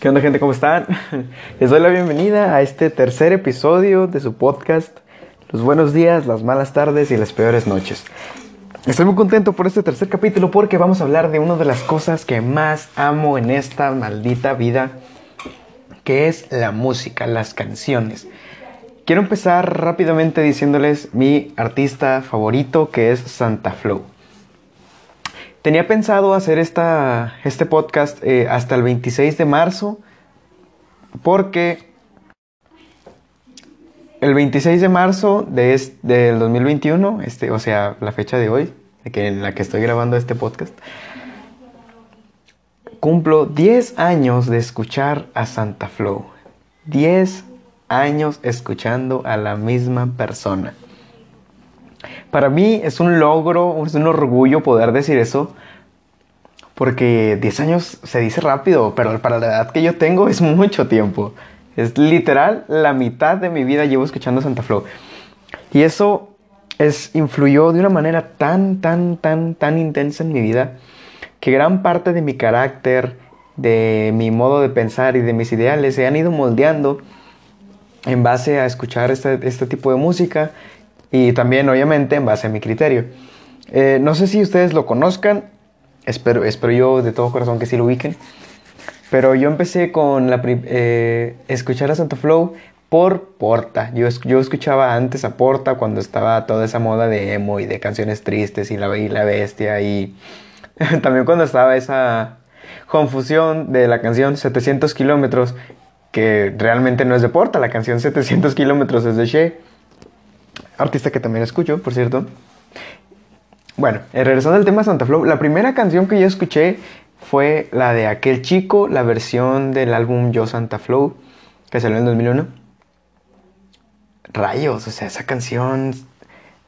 ¿Qué onda gente? ¿Cómo están? Les doy la bienvenida a este tercer episodio de su podcast, Los buenos días, las malas tardes y las peores noches. Estoy muy contento por este tercer capítulo porque vamos a hablar de una de las cosas que más amo en esta maldita vida, que es la música, las canciones. Quiero empezar rápidamente diciéndoles mi artista favorito que es Santa Flow. Tenía pensado hacer esta, este podcast eh, hasta el 26 de marzo porque el 26 de marzo de del 2021, este, o sea, la fecha de hoy, en la que estoy grabando este podcast, cumplo 10 años de escuchar a Santa Flow. 10 años escuchando a la misma persona. Para mí es un logro, es un orgullo poder decir eso, porque 10 años se dice rápido, pero para la edad que yo tengo es mucho tiempo. Es literal la mitad de mi vida llevo escuchando Santa Flow. Y eso es, influyó de una manera tan, tan, tan, tan intensa en mi vida que gran parte de mi carácter, de mi modo de pensar y de mis ideales se han ido moldeando en base a escuchar este, este tipo de música y también obviamente en base a mi criterio. Eh, no sé si ustedes lo conozcan, espero, espero yo de todo corazón que sí lo ubiquen, pero yo empecé con la, eh, escuchar a Santa Flow por Porta. Yo, yo escuchaba antes a Porta cuando estaba toda esa moda de emo y de canciones tristes y La, y la Bestia y también cuando estaba esa confusión de la canción 700 kilómetros que realmente no es de Porta, la canción 700 kilómetros es de She, artista que también escucho, por cierto. Bueno, eh, regresando al tema Santa Flow, la primera canción que yo escuché fue la de Aquel Chico, la versión del álbum Yo Santa Flow, que salió en 2001 rayos, o sea, esa canción,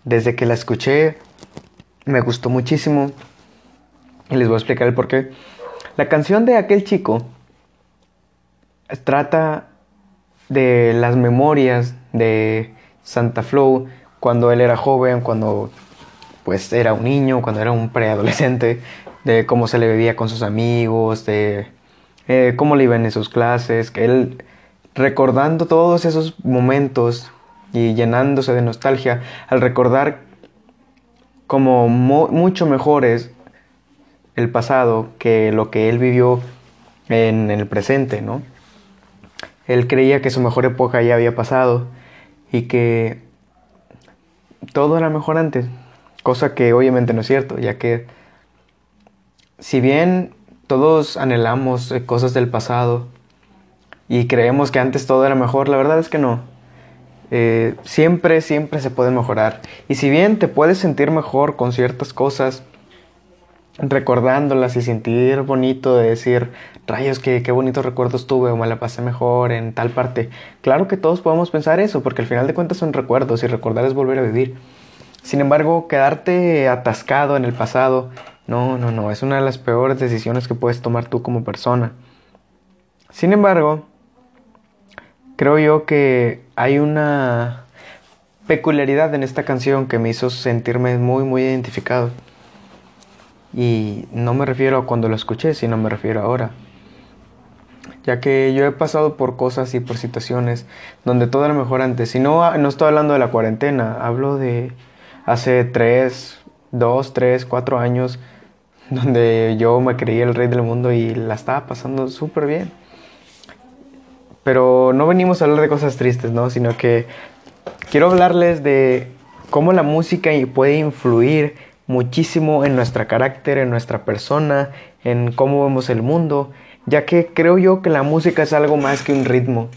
desde que la escuché, me gustó muchísimo. Y les voy a explicar el por qué. La canción de aquel chico trata de las memorias de Santa Flow cuando él era joven, cuando pues era un niño, cuando era un preadolescente, de cómo se le bebía con sus amigos, de eh, cómo le iban en sus clases, que él recordando todos esos momentos y llenándose de nostalgia al recordar como mucho mejor es el pasado que lo que él vivió en el presente, ¿no? Él creía que su mejor época ya había pasado y que todo era mejor antes, cosa que obviamente no es cierto, ya que si bien todos anhelamos cosas del pasado y creemos que antes todo era mejor, la verdad es que no. Eh, siempre, siempre se puede mejorar. Y si bien te puedes sentir mejor con ciertas cosas, recordándolas y sentir bonito de decir, rayos, qué, qué bonitos recuerdos tuve o me la pasé mejor en tal parte. Claro que todos podemos pensar eso, porque al final de cuentas son recuerdos y recordar es volver a vivir. Sin embargo, quedarte atascado en el pasado, no, no, no, es una de las peores decisiones que puedes tomar tú como persona. Sin embargo, creo yo que hay una peculiaridad en esta canción que me hizo sentirme muy, muy identificado. Y no me refiero a cuando lo escuché, sino me refiero ahora. Ya que yo he pasado por cosas y por situaciones donde todo era mejor antes. Y no, no estoy hablando de la cuarentena, hablo de hace tres, dos, tres, cuatro años, donde yo me creía el rey del mundo y la estaba pasando súper bien. Pero no venimos a hablar de cosas tristes, ¿no? Sino que quiero hablarles de cómo la música puede influir muchísimo en nuestro carácter, en nuestra persona, en cómo vemos el mundo, ya que creo yo que la música es algo más que un ritmo.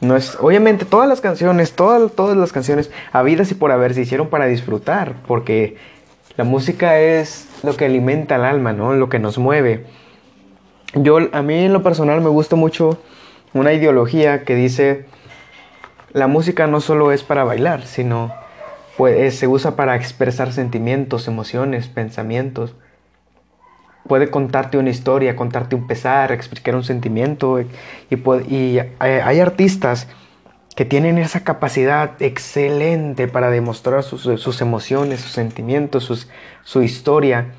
No es, obviamente todas las canciones, todas, todas las canciones habidas y por haber se hicieron para disfrutar, porque la música es lo que alimenta el alma, ¿no? Lo que nos mueve. Yo, a mí en lo personal me gusta mucho una ideología que dice la música no solo es para bailar, sino pues, se usa para expresar sentimientos, emociones, pensamientos. Puede contarte una historia, contarte un pesar, explicar un sentimiento. Y, y hay, artistas que tienen esa capacidad excelente para demostrar sus, emociones, sus sentimientos, su historia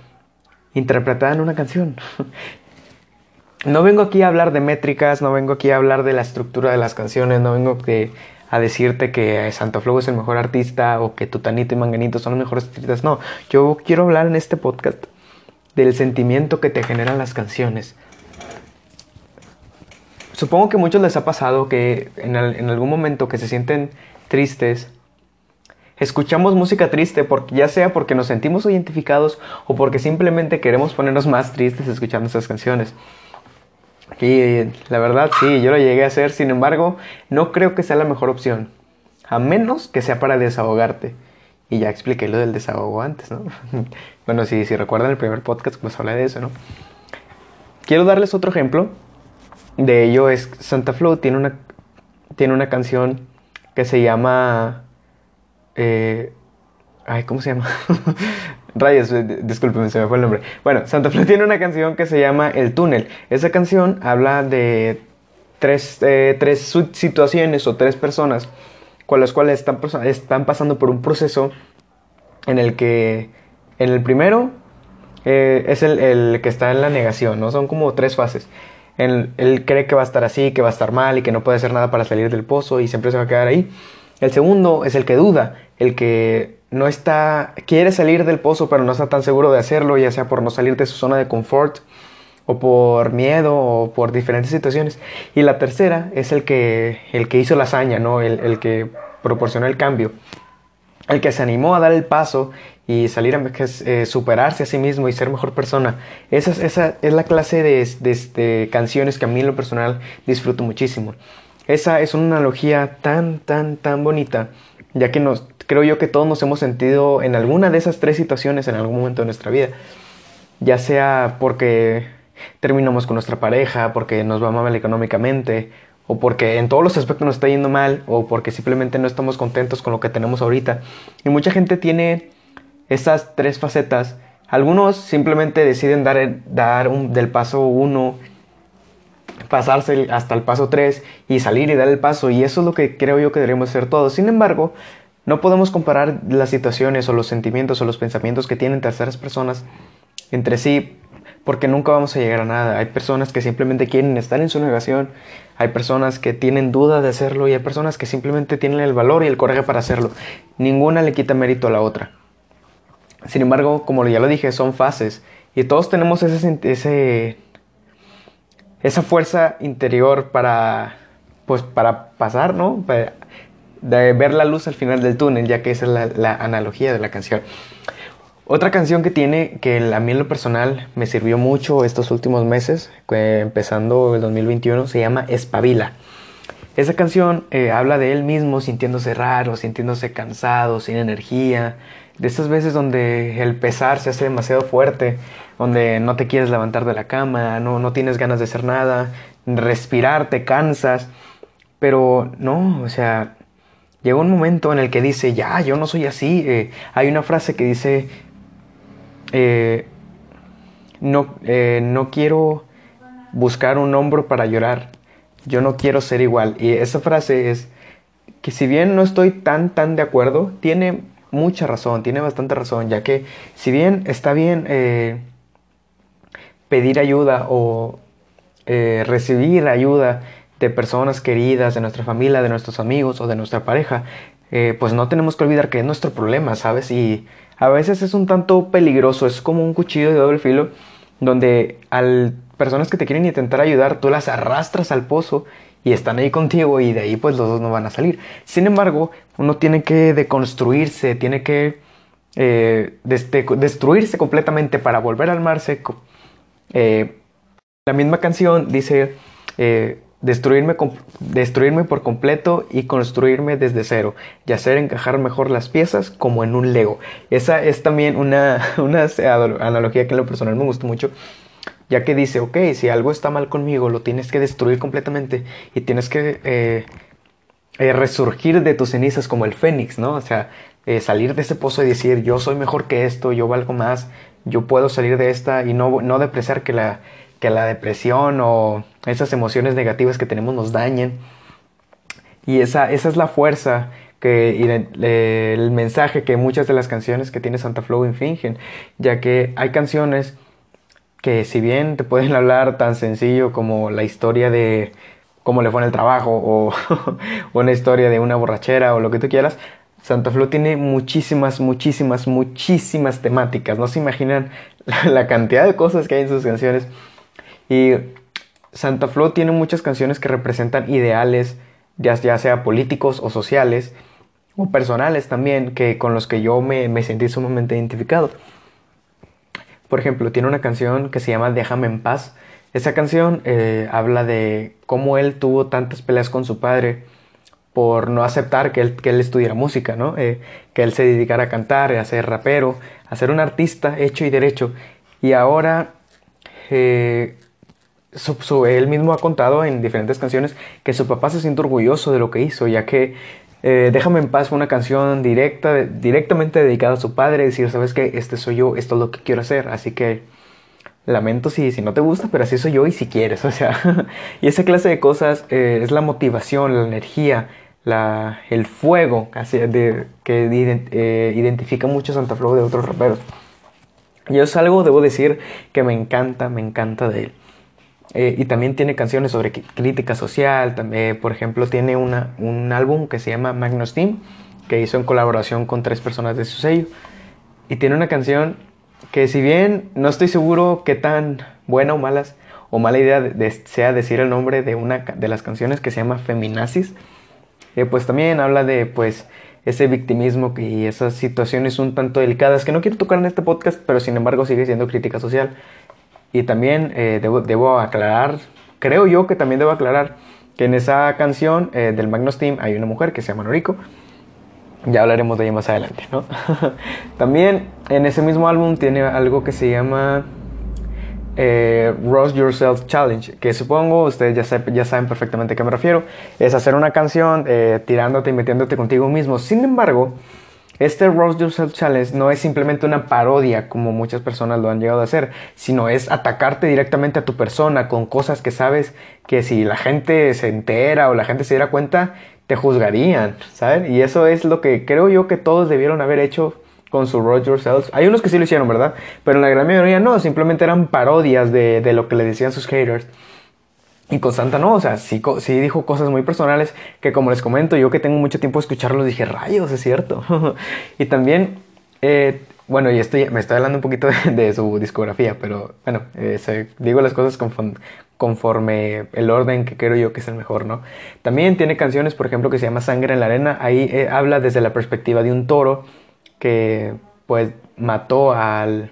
interpretada en una canción. no vengo aquí a hablar de métricas, no vengo aquí a hablar de la estructura de las canciones, no vengo a decirte que Santa Flow es el mejor artista o que Tutanito y Manganito son los mejores artistas. No, yo quiero hablar en este podcast del sentimiento que te generan las canciones. Supongo que a muchos les ha pasado que en, en algún momento que se sienten tristes, escuchamos música triste, porque, ya sea porque nos sentimos identificados o porque simplemente queremos ponernos más tristes escuchando esas canciones. Y la verdad sí, yo lo llegué a hacer, sin embargo, no creo que sea la mejor opción, a menos que sea para desahogarte. Y ya expliqué lo del desahogo antes, ¿no? bueno, si, si recuerdan el primer podcast, pues hablé de eso, ¿no? Quiero darles otro ejemplo de ello es Santa Flow tiene una, tiene una canción que se llama... Eh, ay, ¿cómo se llama? Rayos, eh, discúlpeme, se me fue el nombre. Bueno, Santa Flow tiene una canción que se llama El Túnel. Esa canción habla de tres, eh, tres situaciones o tres personas con las cuales están, están pasando por un proceso en el que en el primero es el, el, que está en la negación, ¿no? Son como tres fases. Él, cree que va a estar así, que va a estar mal y que no puede hacer nada para salir del pozo y siempre se va a quedar ahí. El segundo es el que duda, el que no está, quiere salir del pozo pero no está tan seguro de hacerlo, ya sea por no salir de su zona de confort o por miedo o por diferentes situaciones. Y la tercera es el que, el que hizo la hazaña, ¿no? el, el que proporcionó el cambio, el que se animó a dar el paso y salir a eh, superarse a sí mismo y ser mejor persona. Esa, esa es la clase de, de, este, canciones que a mí en lo personal disfruto muchísimo. Esa es una analogía tan, tan, tan bonita, ya que nos, creo yo que todos nos hemos sentido en alguna de esas tres situaciones en algún momento de nuestra vida. Ya sea porque terminamos con nuestra pareja, porque nos va mal económicamente, o porque en todos los aspectos nos está yendo mal, o porque simplemente no estamos contentos con lo que tenemos ahorita. Y mucha gente tiene estas tres facetas. Algunos simplemente deciden dar, dar del paso 1, pasarse hasta el paso 3 y salir y dar el paso. Y eso es lo que creo yo que deberíamos hacer todos. Sin embargo, no podemos comparar las situaciones o los sentimientos o los pensamientos que tienen terceras personas entre sí porque nunca vamos a llegar a nada. Hay personas que simplemente quieren estar en su negación, hay personas que tienen duda de hacerlo y hay personas que simplemente tienen el valor y el coraje para hacerlo. Ninguna le quita mérito a la otra. Sin embargo, como ya lo dije, son fases y todos tenemos ese, ese esa fuerza interior para pues para pasar, ¿no? De ver la luz al final del túnel, ya que esa es la, analogía de la canción. Otra canción que tiene, que a mí en lo personal me sirvió mucho estos últimos meses, empezando el 2021, se llama Espabila. Esa canción eh, habla de él mismo sintiéndose raro, sintiéndose cansado, sin energía, de esas veces donde el pesar se hace demasiado fuerte, donde no te quieres levantar de la cama, no, no tienes ganas de hacer nada, respirar te cansas, pero no, o sea, llega un momento en el que dice, ya, yo no soy así. Eh, hay una frase que dice, eh, no, eh, no quiero buscar un hombro para llorar, yo no quiero ser igual. Y esa frase es que si bien no estoy tan, tan de acuerdo, tiene mucha razón, tiene bastante razón, ya que si bien está bien eh, pedir ayuda o recibir ayuda de personas queridas, de nuestra familia, de nuestros amigos o de nuestra pareja, eh, pues no tenemos que olvidar que es nuestro problema, ¿sabes? Y a veces es un tanto peligroso, es como un cuchillo de doble filo, donde al personas que te quieren intentar ayudar, tú las arrastras al pozo y están ahí contigo y de ahí pues los dos no van a salir. Sin embargo, uno tiene que deconstruirse, tiene que eh, destruirse completamente para volver al mar seco. Eh, la misma canción dice eh, destruirme, destruirme por completo y construirme desde cero y hacer encajar mejor las piezas como en un Lego. Esa es también una, una analogía que en lo personal me gustó mucho ya que dice, ok, si algo está mal conmigo, lo tienes que destruir completamente y tienes que eh, eh, resurgir de tus cenizas como el fénix, ¿no? O sea, eh, salir de ese pozo y decir, yo soy mejor que esto, yo valgo más, yo puedo salir de esta y no, no depreciar que la, que la depresión o esas emociones negativas que tenemos nos dañen. Y esa, esa es la fuerza que, y el mensaje que muchas de las canciones que tiene Santa Flow infingen, ya que hay canciones que si bien te pueden hablar tan sencillo como la historia de cómo le fue en el trabajo o una historia de una borrachera o lo que tú quieras, Santa Flo tiene muchísimas, muchísimas, muchísimas temáticas. No se imaginan la, cantidad de cosas que hay en sus canciones. Y Santa Flo tiene muchas canciones que representan ideales, ya, sea políticos o sociales, o personales también, que, con los que yo me, sentí sumamente identificado. Por ejemplo, tiene una canción que se llama Déjame en paz. Esa canción eh, habla de cómo él tuvo tantas peleas con su padre por no aceptar que él, que estudiara música, ¿no? Eh, que él se dedicara a cantar, a ser rapero, a ser un artista hecho y derecho. Y ahora eh, él mismo ha contado en diferentes canciones que su papá se siente orgulloso de lo que hizo, ya que eh, Déjame en paz fue una canción directa, directamente dedicada a su padre, decir, sabes que este soy yo, esto es lo que quiero hacer, así que lamento si, si no te gusta, pero así soy yo y si quieres, o sea, y esa clase de cosas eh, es la motivación, la energía, la, el fuego que eh, identifica mucho a Santa Flow de otros raperos. Y es algo, debo decir, que me encanta, me encanta de él. Eh, y también tiene canciones sobre crítica social. También, por ejemplo, tiene una, un álbum que se llama Magnus Team, que hizo en colaboración con tres personas de su sello. Y tiene una canción que si bien no estoy seguro qué tan buena o malas o mala idea sea decir el nombre de una de las canciones que se llama Feminazis, eh, pues también habla de pues ese victimismo y esas situaciones un tanto delicadas que no quiero tocar en este podcast, pero sin embargo sigue siendo crítica social. Y también eh, debo, aclarar, creo yo que también debo aclarar que en esa canción eh, del Magnus Team hay una mujer que se llama Noriko. Ya hablaremos de ella más adelante, ¿no? también en ese mismo álbum tiene algo que se llama eh, Roast Yourself Challenge, que supongo ustedes ya, ya, saben perfectamente a qué me refiero. Es hacer una canción tirándote y metiéndote contigo mismo. Sin embargo, este Roast Yourself Challenge no es simplemente una parodia como muchas personas lo han llegado a hacer, sino es atacarte directamente a tu persona con cosas que sabes que si la gente se entera o la gente se diera cuenta, te juzgarían, ¿saben? Y eso es lo que creo yo que todos debieron haber hecho con su Roast Yourself. Hay unos que sí lo hicieron, ¿verdad? Pero la gran mayoría no, simplemente eran parodias de lo que le decían sus haters. Y con Santa no, o sea, sí, sí, dijo cosas muy personales que como les comento, yo que tengo mucho tiempo de escucharlo, dije, rayos, es cierto. y también, eh, bueno, y estoy, me estoy hablando un poquito de, su discografía, pero bueno, eh, digo las cosas conforme, el orden que creo yo que es el mejor, ¿no? También tiene canciones, por ejemplo, que se llama Sangre en la Arena, ahí eh, habla desde la perspectiva de un toro que pues mató al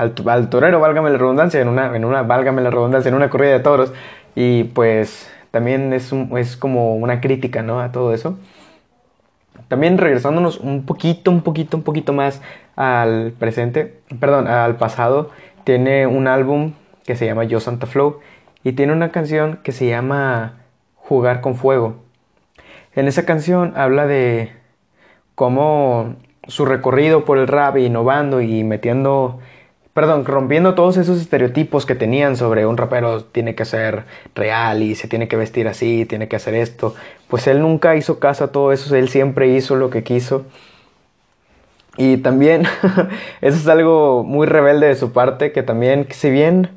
al, torero, válgame la redundancia, en una, en una, válgame la redundancia, en una corrida de toros. Y pues también es, es como una crítica, ¿no? A todo eso. También regresándonos un poquito, un poquito, un poquito más al presente, perdón, al pasado, tiene un álbum que se llama Yo Santa Flow y tiene una canción que se llama Jugar con Fuego. En esa canción habla de cómo su recorrido por el rap, innovando y metiendo perdón, rompiendo todos esos estereotipos que tenían sobre un rapero tiene que ser real y se tiene que vestir así, tiene que hacer esto, pues él nunca hizo caso a todo eso, él siempre hizo lo que quiso. Y también eso es algo muy rebelde de su parte, que también, si bien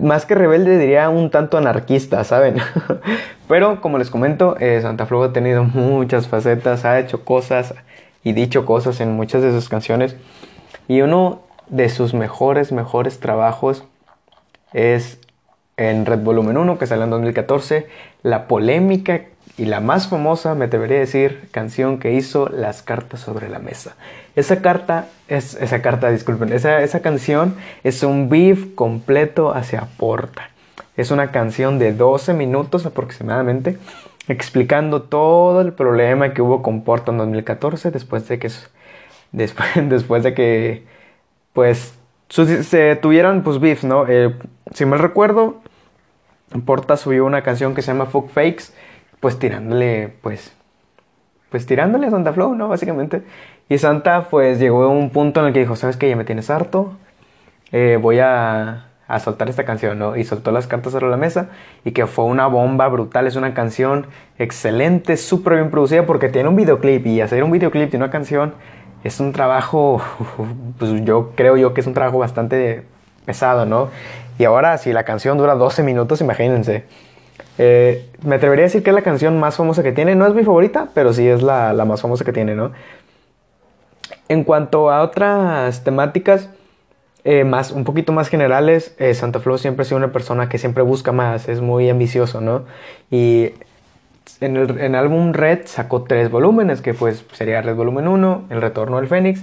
más que rebelde diría un tanto anarquista, ¿saben? Pero como les comento, eh, Santa Flow ha tenido muchas facetas, ha hecho cosas y dicho cosas en muchas de sus canciones. Y uno de sus mejores, mejores trabajos es en Red Volumen 1, que salió en 2014, la polémica y la más famosa, me debería decir, canción que hizo Las cartas sobre la mesa. Esa carta, es, esa carta, disculpen, esa, esa canción es un beef completo hacia Porta. Es una canción de 12 minutos aproximadamente, explicando todo el problema que hubo con Porta en 2014, después de que, después, después de que pues se tuvieron pues beef, ¿no? Eh, si mal recuerdo, Porta subió una canción que se llama Fuck Fakes, pues tirándole, pues, pues tirándole a Santa Flow, ¿no? Básicamente. Y Santa pues llegó a un punto en el que dijo, ¿sabes qué? Ya me tienes harto, eh, voy a, a soltar esta canción, ¿no? Y soltó las cartas sobre la mesa y que fue una bomba brutal, es una canción excelente, súper bien producida porque tiene un videoclip y hacer un videoclip de una canción es un trabajo, pues yo creo yo que es un trabajo bastante pesado, ¿no? Y ahora, si la canción dura 12 minutos, imagínense. Eh, me atrevería a decir que es la canción más famosa que tiene. No es mi favorita, pero sí es la, la más famosa que tiene, ¿no? En cuanto a otras temáticas, eh, más, un poquito más generales, eh, Santa Flow siempre ha sido una persona que siempre busca más, es muy ambicioso, ¿no? Y en el, álbum Red sacó tres volúmenes, que pues sería Red Volumen 1, El Retorno del Fénix,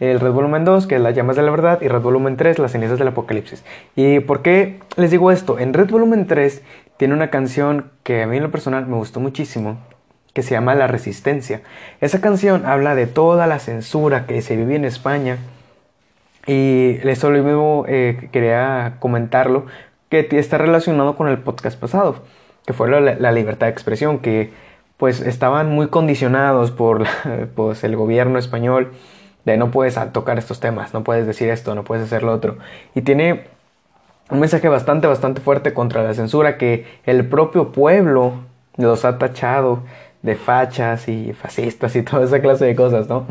el Red Volumen 2, que es Las Llamas de la Verdad, y Red Volumen 3, Las Cenizas del Apocalipsis. ¿Y por qué les digo esto? En Red Volumen 3 tiene una canción que a mí en lo personal me gustó muchísimo, que se llama La Resistencia. Esa canción habla de toda la censura que se vive en España y eso mismo eh, quería comentarlo, que está relacionado con el podcast pasado, que fue la, libertad de expresión, que pues estaban muy condicionados por pues, el gobierno español de no puedes tocar estos temas, no puedes decir esto, no puedes hacer lo otro. Y tiene un mensaje bastante, bastante fuerte contra la censura que el propio pueblo los ha tachado de fachas y fascistas y toda esa clase de cosas, ¿no?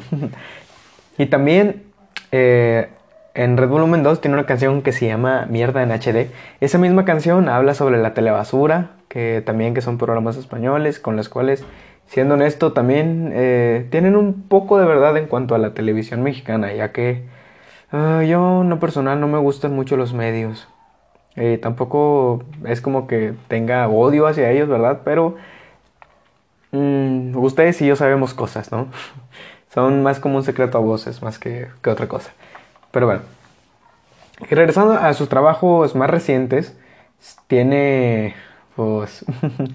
y también eh, en Red Volumen 2 tiene una canción que se llama Mierda en HD. Esa misma canción habla sobre la telebasura, que también que son programas españoles con los cuales, siendo honesto, también eh, tienen un poco de verdad en cuanto a la televisión mexicana, ya que uh, yo, no personal, no me gustan mucho los medios. Eh, tampoco es como que tenga odio hacia ellos, ¿verdad? Pero mmm, ustedes y yo sabemos cosas, ¿no? Son más como un secreto a voces, más que, que otra cosa. Pero bueno. Y regresando a sus trabajos más recientes, tiene, pues,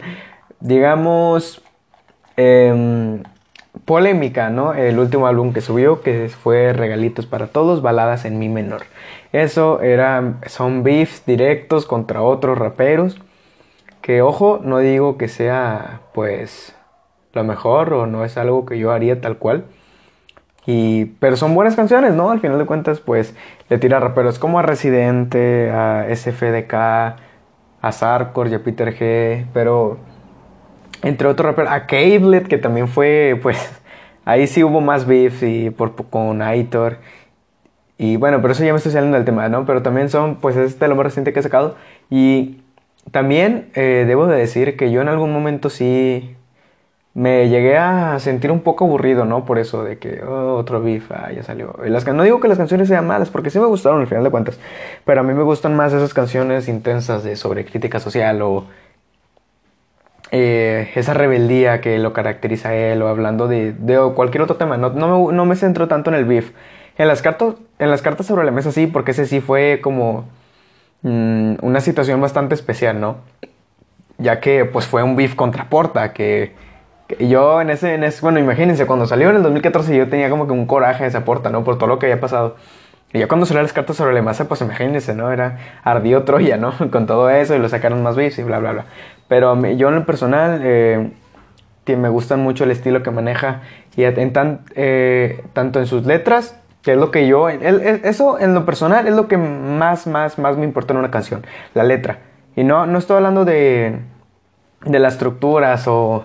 digamos, em, polémica, ¿no? El último álbum que subió, que fue Regalitos para Todos, baladas en mi menor. Eso era, son beefs directos contra otros raperos. Que ojo, no digo que sea, pues, lo mejor o no es algo que yo haría tal cual. Y, pero son buenas canciones, ¿no? Al final de cuentas, pues le tira raperos como a Residente, a SFDK, a Sarkor y a Peter G. Pero entre otros raperos, a Cablet, que también fue, pues ahí sí hubo más beef y por, con Aitor. Y bueno, pero eso ya me estoy saliendo del tema, ¿no? Pero también son, pues este lo más reciente que he sacado. Y también eh, debo de decir que yo en algún momento sí me llegué a sentir un poco aburrido, ¿no? Por eso de que oh, otro beef, ah, ya salió. No digo que las canciones sean malas, porque sí me gustaron al final de cuentas, pero a mí me gustan más esas canciones intensas de sobre crítica social o eh, esa rebeldía que lo caracteriza a él o hablando de, cualquier otro tema. No, no, me, centro tanto en el beef. En las, cartas, en las cartas sobre la mesa sí, porque ese sí fue como mm, una situación bastante especial, ¿no? Ya que pues fue un beef contra Porta, que yo en ese, en ese, bueno, imagínense, cuando salió en el 2014 yo tenía como que un coraje de esa porta, ¿no? Por todo lo que había pasado. Y ya cuando salieron las cartas sobre la masa, pues imagínense, ¿no? Era ardió Troya, ¿no? Con todo eso y lo sacaron más beats y bla, bla, bla. Pero yo en lo personal, eh, me gusta mucho el estilo que maneja y en tan, eh, tanto en sus letras, que es lo que yo, eso en lo personal es lo que más, más, más me importa en una canción, la letra. Y no, no estoy hablando de, de las estructuras o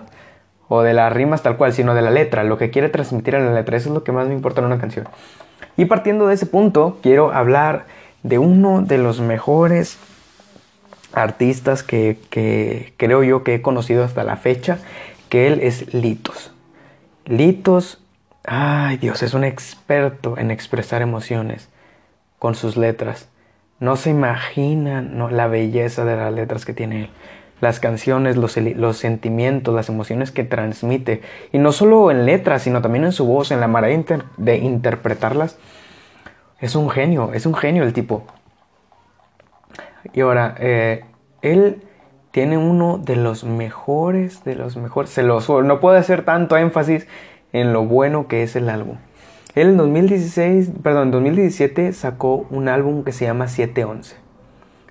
o de las rimas tal cual, sino de la letra, lo que quiere transmitir en la letra. Eso es lo que más me importa en una canción. Y partiendo de ese punto, quiero hablar de uno de los mejores artistas que, creo yo que he conocido hasta la fecha, que él es Litos. Litos, ay Dios, es un experto en expresar emociones con sus letras. No se imaginan no, la belleza de las letras que tiene él las canciones, los, sentimientos, las emociones que transmite. Y no solo en letras, sino también en su voz, en la manera de interpretarlas. Es un genio, es un genio el tipo. Y ahora, eh, él tiene uno de los mejores, de los mejores. Se los, no puedo hacer tanto énfasis en lo bueno que es el álbum. Él en 2016, perdón, en 2017 sacó un álbum que se llama 711.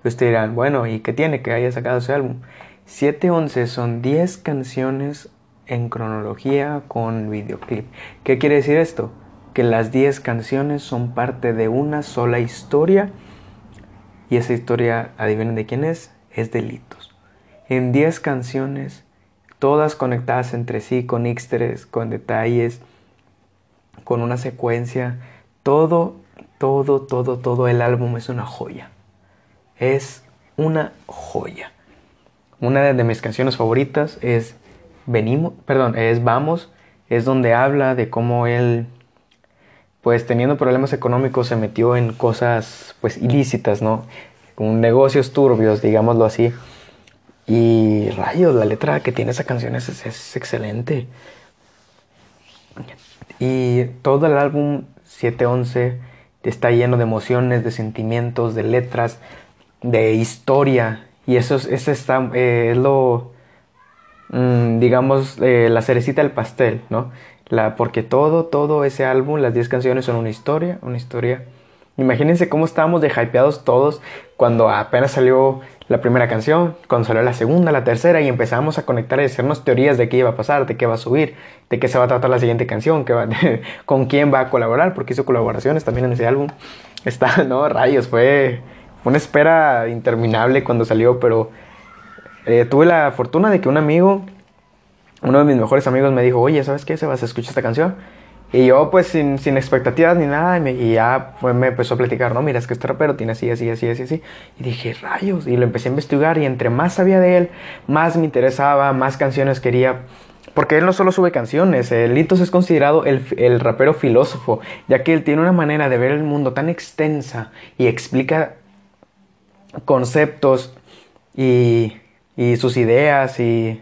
Ustedes dirán, bueno, ¿y qué tiene que haya sacado ese álbum? 711 son 10 canciones en cronología con videoclip. ¿Qué quiere decir esto? Que las 10 canciones son parte de una sola historia y esa historia, adivinen de quién es, es Delitos. En 10 canciones, todas conectadas entre sí, con extras, con detalles, con una secuencia, todo todo, todo, todo el álbum es una joya. Es una joya. Una de mis canciones favoritas es Venimos, perdón, es Vamos, es donde habla de cómo él pues teniendo problemas económicos se metió en cosas pues ilícitas, ¿no? Con negocios turbios, digámoslo así. Y rayos, la letra que tiene esa canción es, es excelente. Y todo el álbum 711 está lleno de emociones, de sentimientos, de letras, de historia. Y eso es, ese está, eh, es lo, mm, digamos, eh, la cerecita del pastel, ¿no? La, porque todo, todo ese álbum, las 10 canciones son una historia, una historia. Imagínense cómo estábamos de hypeados todos cuando apenas salió la primera canción, cuando salió la segunda, la tercera y empezamos a conectar y hacernos teorías de qué iba a pasar, de qué va a subir, de qué se va a tratar la siguiente canción, qué con quién va a colaborar, porque hizo colaboraciones también en ese álbum. Está, no, rayos, fue, una espera interminable cuando salió, pero eh, tuve la fortuna de que un amigo, uno de mis mejores amigos me dijo, oye, ¿sabes qué? Se vas a escuchar esta canción. Y yo, pues, sin, sin expectativas ni nada, y, ya pues, me empezó a platicar, no, mira, es que este rapero tiene así, así, así, así, así. Y dije, rayos, y lo empecé a investigar, y entre más sabía de él, más me interesaba, más canciones quería. Porque él no solo sube canciones, el Litos es considerado el, el, rapero filósofo, ya que él tiene una manera de ver el mundo tan extensa y explica conceptos y, y sus ideas y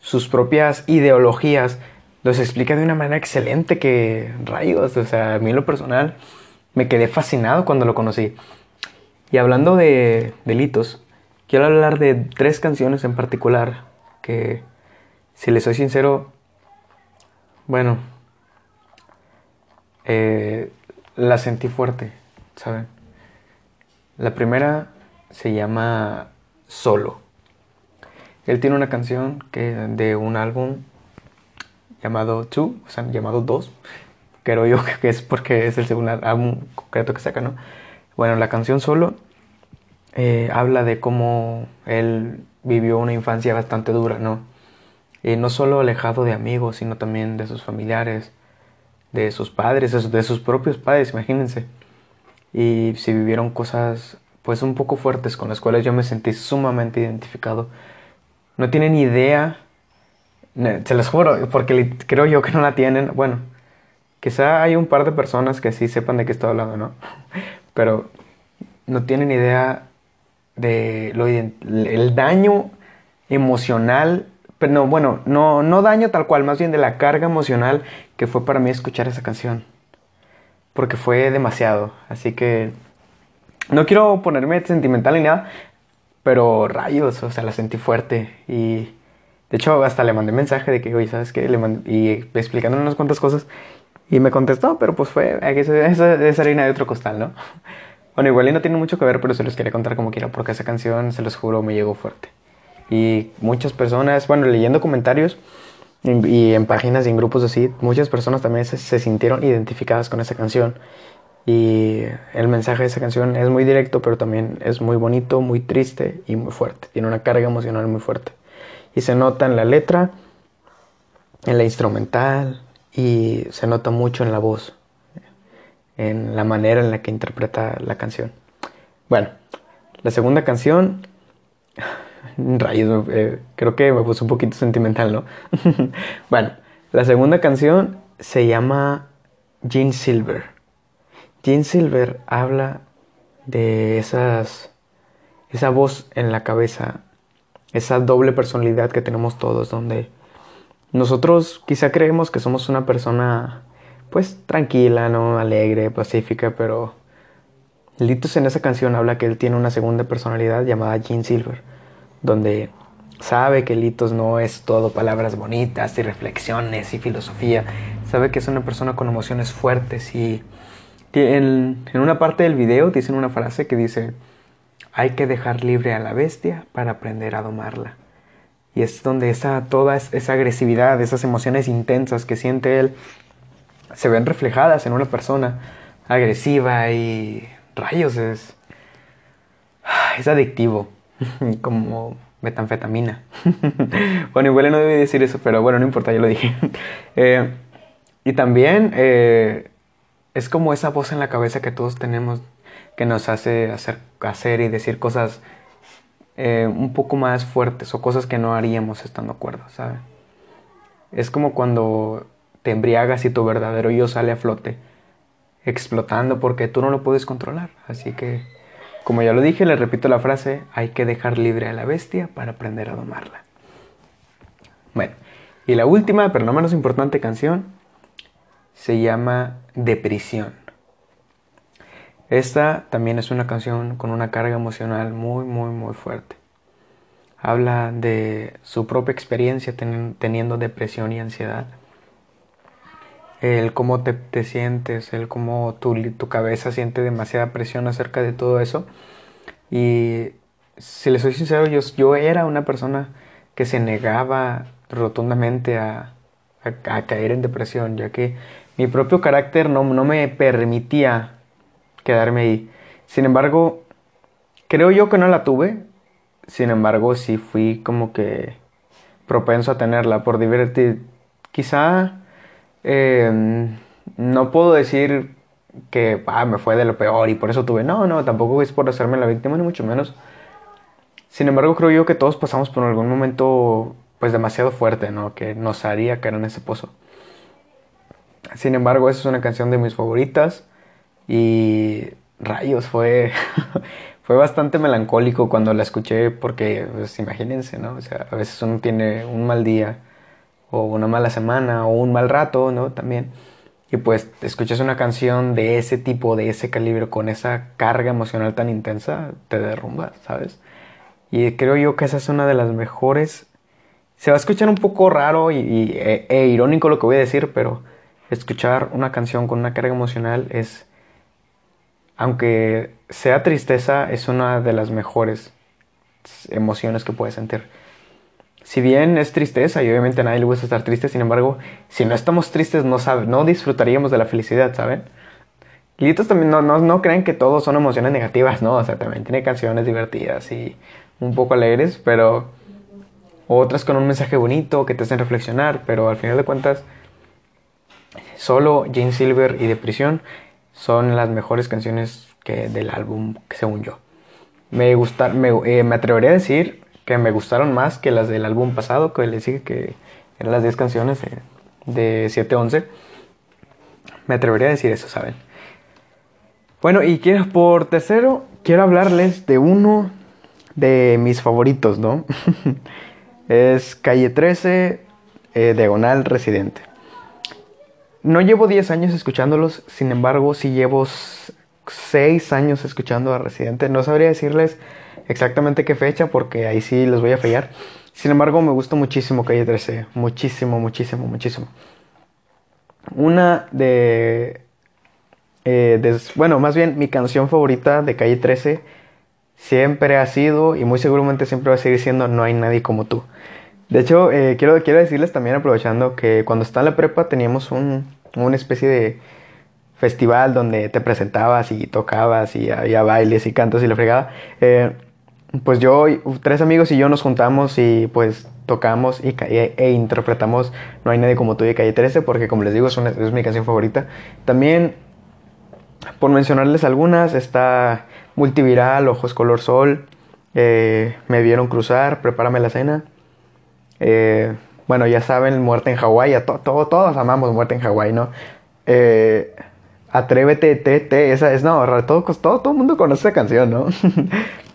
sus propias ideologías los explica de una manera excelente que rayos, o sea, a mí en lo personal me quedé fascinado cuando lo conocí. Y hablando de delitos, quiero hablar de tres canciones en particular que, si les soy sincero, bueno, eh, la sentí fuerte, ¿saben? La primera se llama Solo. Él tiene una canción que, de un álbum llamado Two, o sea, llamado Dos. Creo yo que es porque es el segundo álbum concreto que saca, ¿no? Bueno, la canción solo eh, habla de cómo él vivió una infancia bastante dura, ¿no? Y no solo alejado de amigos, sino también de sus familiares, de sus padres, de sus propios padres, imagínense. Y si vivieron cosas pues un poco fuertes con las cuales yo me sentí sumamente identificado. No tienen idea se los juro, porque creo yo que no la tienen. Bueno, quizá hay un par de personas que sí sepan de qué estoy hablando, ¿no? Pero no tienen idea de lo, el daño emocional, pero no, bueno, no, no daño tal cual, más bien de la carga emocional que fue para mí escuchar esa canción. Porque fue demasiado. Así que no quiero ponerme sentimental ni nada, pero rayos, o sea, la sentí fuerte y de hecho, hasta le mandé mensaje de que, oye, ¿sabes qué? Le y explicándole unas cuantas cosas. Y me contestó, pero pues fue, esa es harina de otro costal, ¿no? Bueno, igual y no tiene mucho que ver, pero se los quería contar como quiera, porque esa canción, se los juro, me llegó fuerte. Y muchas personas, bueno, leyendo comentarios y en páginas y en grupos así, muchas personas también se sintieron identificadas con esa canción. Y el mensaje de esa canción es muy directo, pero también es muy bonito, muy triste y muy fuerte. Tiene una carga emocional muy fuerte y se nota en la letra, en la instrumental y se nota mucho en la voz, en la manera en la que interpreta la canción. Bueno, la segunda canción, rayos, eh, creo que me puso un poquito sentimental, ¿no? bueno, la segunda canción se llama Jean Silver. Jean Silver habla de esas, esa voz en la cabeza esa doble personalidad que tenemos todos, donde nosotros quizá creemos que somos una persona pues tranquila, ¿no? Alegre, pacífica, pero Litos en esa canción habla que él tiene una segunda personalidad llamada Jean Silver, donde sabe que Litos no es todo palabras bonitas y reflexiones y filosofía, sabe que es una persona con emociones fuertes y en, en una parte del video dicen una frase que dice, hay que dejar libre a la bestia para aprender a domarla. Y es donde esa, toda esa agresividad, esas emociones intensas que siente él, se ven reflejadas en una persona agresiva y rayos, es, es adictivo, como metanfetamina. bueno, igual no debí decir eso, pero bueno, no importa, yo lo dije. Eh, y también eh, es como esa voz en la cabeza que todos tenemos que nos hace hacer, hacer y decir cosas eh, un poco más fuertes o cosas que no haríamos estando acuerdos, ¿sabes? Es como cuando te embriagas y tu verdadero yo sale a flote, explotando porque tú no lo puedes controlar. Así que, como ya lo dije, le repito la frase, hay que dejar libre a la bestia para aprender a domarla. Bueno, y la última, pero no menos importante canción, se llama Depresión. Esta también es una canción con una carga emocional muy, muy, muy fuerte. Habla de su propia experiencia teniendo depresión y ansiedad. El cómo te, sientes, el cómo tu, tu, cabeza siente demasiada presión acerca de todo eso. Y si le soy sincero, yo, yo era una persona que se negaba rotundamente a, a, caer en depresión, ya que mi propio carácter no, no me permitía quedarme ahí. Sin embargo, creo yo que no la tuve. Sin embargo, sí fui como que propenso a tenerla por divertir. Quizá em, no puedo decir que ah, me fue de lo peor y por eso tuve. No, no, tampoco es por hacerme la víctima, ni mucho menos. Sin embargo, creo yo que todos pasamos por algún momento pues demasiado fuerte, ¿no? Que nos haría caer en ese pozo. Sin embargo, esa es una canción de mis favoritas. Y rayos, fue, fue bastante melancólico cuando la escuché porque, pues imagínense, ¿no? O sea, a veces uno tiene un mal día o una mala semana o un mal rato, ¿no? También. Y pues escuchas una canción de ese tipo, de ese calibre, con esa carga emocional tan intensa, te derrumba, ¿sabes? Y creo yo que esa es una de las mejores... Se va a escuchar un poco raro y, e, e irónico lo que voy a decir, pero escuchar una canción con una carga emocional es aunque sea tristeza, es una de las mejores emociones que puedes sentir. Si bien es tristeza y obviamente a nadie le gusta estar triste, sin embargo, si no estamos tristes no, no disfrutaríamos de la felicidad, ¿saben? Y también no, no, no creen que todos son emociones negativas, ¿no? O sea, también tiene canciones divertidas y un poco alegres, pero otras con un mensaje bonito que te hacen reflexionar, pero al final de cuentas, solo Jane Silver y Depresión son las mejores canciones del álbum, según yo. Me, gustar, me, eh, me, atrevería a decir que me gustaron más que las del álbum pasado, que les dije que eran las 10 canciones de, 7-11. Me atrevería a decir eso, ¿saben? Bueno, y quiero, por tercero, quiero hablarles de uno de mis favoritos, ¿no? es Calle 13, eh, Diagonal Residente. No llevo 10 años escuchándolos, sin embargo, sí llevo 6 años escuchando a Residente. No sabría decirles exactamente qué fecha porque ahí sí les voy a fallar. Sin embargo, me gusta muchísimo Calle 13. Muchísimo, muchísimo, muchísimo. Una de, eh, Bueno, más bien mi canción favorita de Calle 13 siempre ha sido y muy seguramente siempre va a seguir siendo No hay nadie como tú. De hecho, eh, quiero, quiero decirles también, aprovechando, que cuando estaba en la prepa teníamos un, una especie de festival donde te presentabas y tocabas y había bailes y cantos y la fregada. Eh, pues yo, tres amigos y yo nos juntamos y pues tocamos y, e, e, interpretamos No hay nadie como tú de Calle 13 porque como les digo es, es mi canción favorita. También, por mencionarles algunas, está Multiviral, Ojos Color Sol, eh, Me Vieron Cruzar, Prepárame la Cena. Eh, bueno, ya saben, Muerte en Hawái, todos amamos Muerte en Hawái, ¿no? Eh, Atrévete, te, esa es, no, todo, todo, todo el mundo conoce esa canción, ¿no?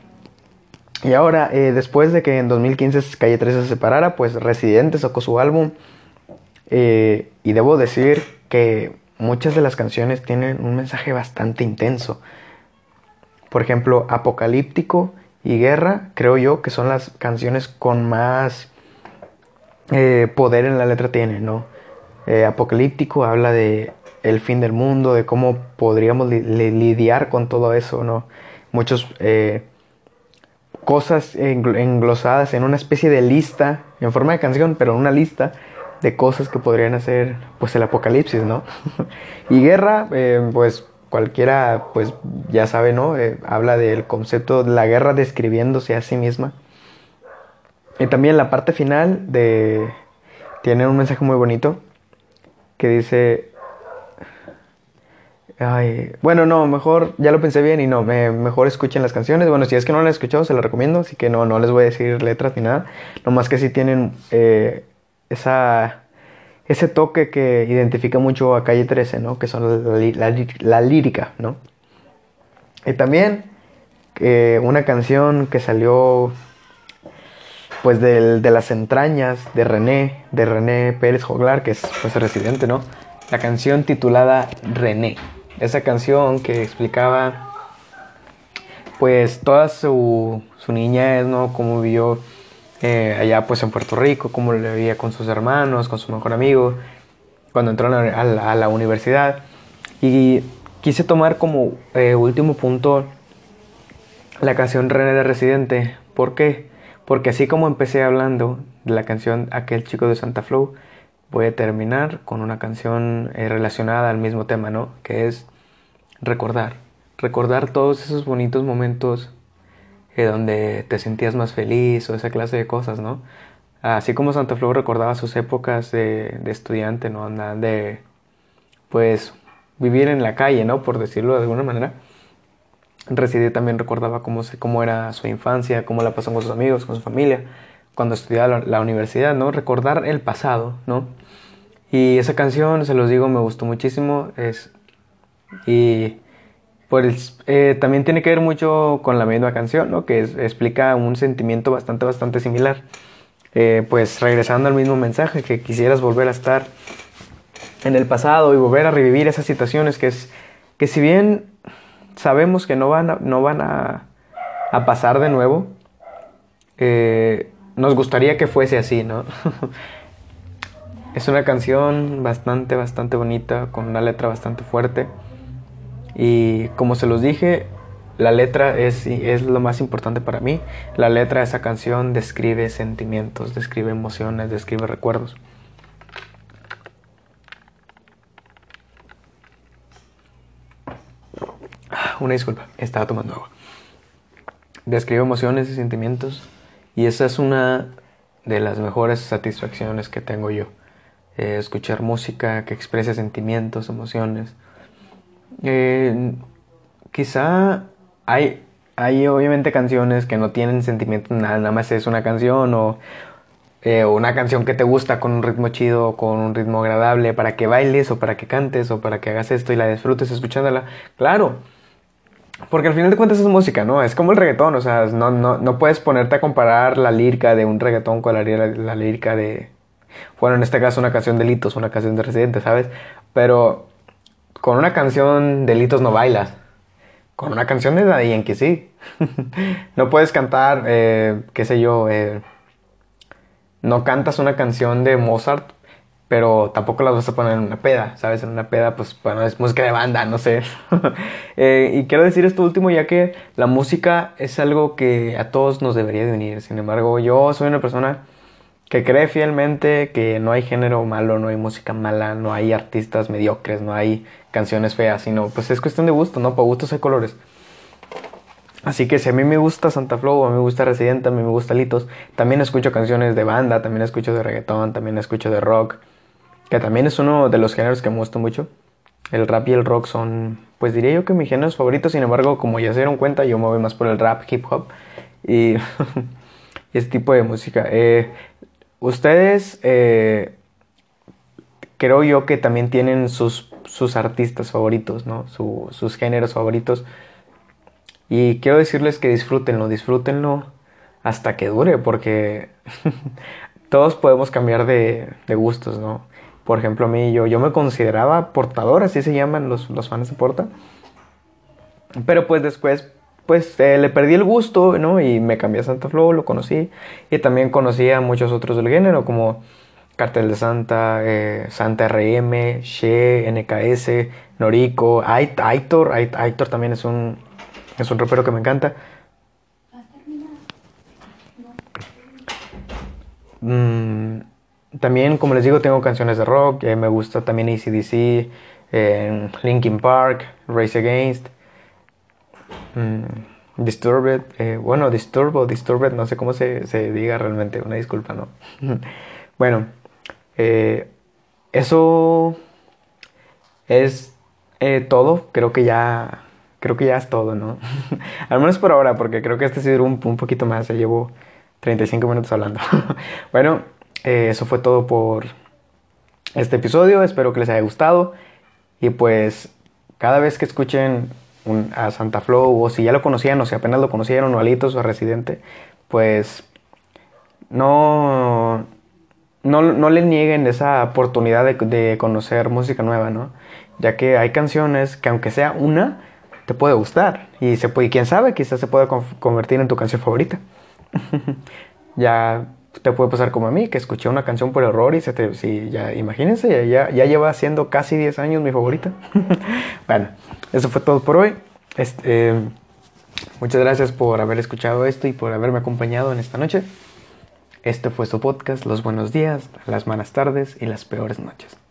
y ahora, eh, después de que en 2015 Calle 13 se separara, pues Residente sacó su álbum. y debo decir que muchas de las canciones tienen un mensaje bastante intenso. Por ejemplo, Apocalíptico y Guerra, creo yo que son las canciones con más eh, poder en la letra tiene, ¿no? Eh, apocalíptico habla de el fin del mundo, de cómo podríamos lidiar con todo eso, ¿no? Muchas eh, cosas englosadas en una especie de lista, en forma de canción, pero en una lista de cosas que podrían hacer, pues, el apocalipsis, ¿no? y guerra, pues, cualquiera, pues, ya sabe, ¿no? habla del concepto de la guerra describiéndose a sí misma y también la parte final de... Tiene un mensaje muy bonito que dice... Ay, bueno, no, mejor, ya lo pensé bien y no, mejor escuchen las canciones. Bueno, si es que no las he escuchado, se las recomiendo, así que no, no les voy a decir letras ni nada. Nomás que sí tienen eh, esa, ese toque que identifica mucho a Calle 13, ¿no? Que son la, lírica, ¿no? Y también eh, una canción que salió pues de las entrañas de René, de René Pérez Joglar, que es pues residente, ¿no? La canción titulada René. Esa canción que explicaba pues toda su, su niñez, ¿no? Cómo vivió eh, allá pues en Puerto Rico, cómo le vivía con sus hermanos, con su mejor amigo, cuando entró a la, universidad. Y quise tomar como eh, último punto la canción René de Residente. ¿Por qué? Porque así como empecé hablando de la canción Aquel chico de Santa Flow, voy a terminar con una canción eh, relacionada al mismo tema, ¿no? Que es recordar. Recordar todos esos bonitos momentos eh, donde te sentías más feliz o esa clase de cosas, ¿no? Así como Santa Flow recordaba sus épocas de, estudiante, ¿no? De, pues, vivir en la calle, ¿no? Por decirlo de alguna manera. Residí también recordaba cómo, se, cómo era su infancia, cómo la pasó con sus amigos, con su familia cuando estudiaba la, universidad, ¿no? Recordar el pasado, ¿no? Y esa canción, se los digo, me gustó muchísimo. Es, y pues eh, también tiene que ver mucho con la misma canción, ¿no? Que explica un sentimiento bastante, bastante similar. Eh, pues regresando al mismo mensaje, que quisieras volver a estar en el pasado y volver a revivir esas situaciones que es que si bien sabemos que no van a, no van a, a pasar de nuevo, eh, nos gustaría que fuese así, ¿no? es una canción bastante, bastante bonita, con una letra bastante fuerte. Y como se los dije, la letra es, es lo más importante para mí. La letra de esa canción describe sentimientos, describe emociones, describe recuerdos. Ah, una disculpa, estaba tomando agua. Describe emociones y sentimientos y esa es una de las mejores satisfacciones que tengo yo. Eh, escuchar música que exprese sentimientos, emociones. Eh, quizá hay, hay obviamente canciones que no tienen sentimientos, nada, nada más es una canción o eh, una canción que te gusta con un ritmo chido, con un ritmo agradable, para que bailes o para que cantes o para que hagas esto y la disfrutes escuchándola. Claro, porque al final de cuentas es música, ¿no? Es como el reggaetón, o sea, no, no, no puedes ponerte a comparar la lírica de un reggaetón con la, la, lírica de, bueno, en este caso una canción de Litos, una canción de Residente, ¿sabes? Pero con una canción de Litos no bailas. Con una canción de Daddy Yankee sí. no puedes cantar, eh, qué sé yo, eh, no cantas una canción de Mozart pero tampoco las vas a poner en una peda, ¿sabes? En una peda, pues, bueno, es música de banda, no sé. Eh, y quiero decir esto último ya que la música es algo que a todos nos debería de unir. Sin embargo, yo soy una persona que cree fielmente que no hay género malo, no hay música mala, no hay artistas mediocres, no hay canciones feas, sino pues es cuestión de gusto, ¿no? Para gustos hay colores. Así que si a mí me gusta Santa Flow, a mí me gusta Residente, a mí me gusta Litos, también escucho canciones de banda, también escucho de reggaetón, también escucho de rock que también es uno de los géneros que me gusta mucho. El rap y el rock son, pues diría yo que mis géneros favoritos, sin embargo, como ya se dieron cuenta, yo me voy más por el rap, hip hop y ese tipo de música. Eh, ustedes, eh, creo yo que también tienen sus, sus artistas favoritos, ¿no? sus géneros favoritos. Y quiero decirles que disfrútenlo, disfrútenlo hasta que dure, porque todos podemos cambiar de, de gustos, ¿no? Por ejemplo, a mí yo, yo me consideraba portador, así se llaman los, los fans de Porta. Pero pues después, pues eh, le perdí el gusto, ¿no? Y me cambié a Santa Flow, lo conocí. Y también conocí a muchos otros del género, como Cartel de Santa, eh, Santa RM, She, NKS, Noriko, Aitor. Aitor también es un, es un rapero que me encanta. Mm, también, como les digo, tengo canciones de rock. Eh, me gusta también ACDC, eh, Linkin Park, Race Against, mm, Disturbed. Eh, bueno, Disturbo, Disturbed, no sé cómo se, diga realmente. Una disculpa, ¿no? bueno, eso es Eh, todo, creo que ya. Creo que ya es todo, ¿no? Al menos por ahora, porque creo que este sí duró un, poquito más. Ya llevo 35 minutos hablando. bueno, eh, eso fue todo por este episodio. Espero que les haya gustado. Y pues, cada vez que escuchen a Santa Flow, o si ya lo conocían, o si apenas lo conocieron, o Alitos o Residente, pues no, no, no le nieguen esa oportunidad de, de, conocer música nueva, ¿no? Ya que hay canciones que aunque sea una, te puede gustar. Y, se puede, y quién sabe, quizás se pueda convertir en tu canción favorita. ya te puede pasar como a mí, que escuché una canción por error y se te... Sí, ya, imagínense, ya, ya lleva siendo casi 10 años mi favorita. bueno, eso fue todo por hoy. Este, muchas gracias por haber escuchado esto y por haberme acompañado en esta noche. Este fue su podcast, Los buenos días, las malas tardes y las peores noches.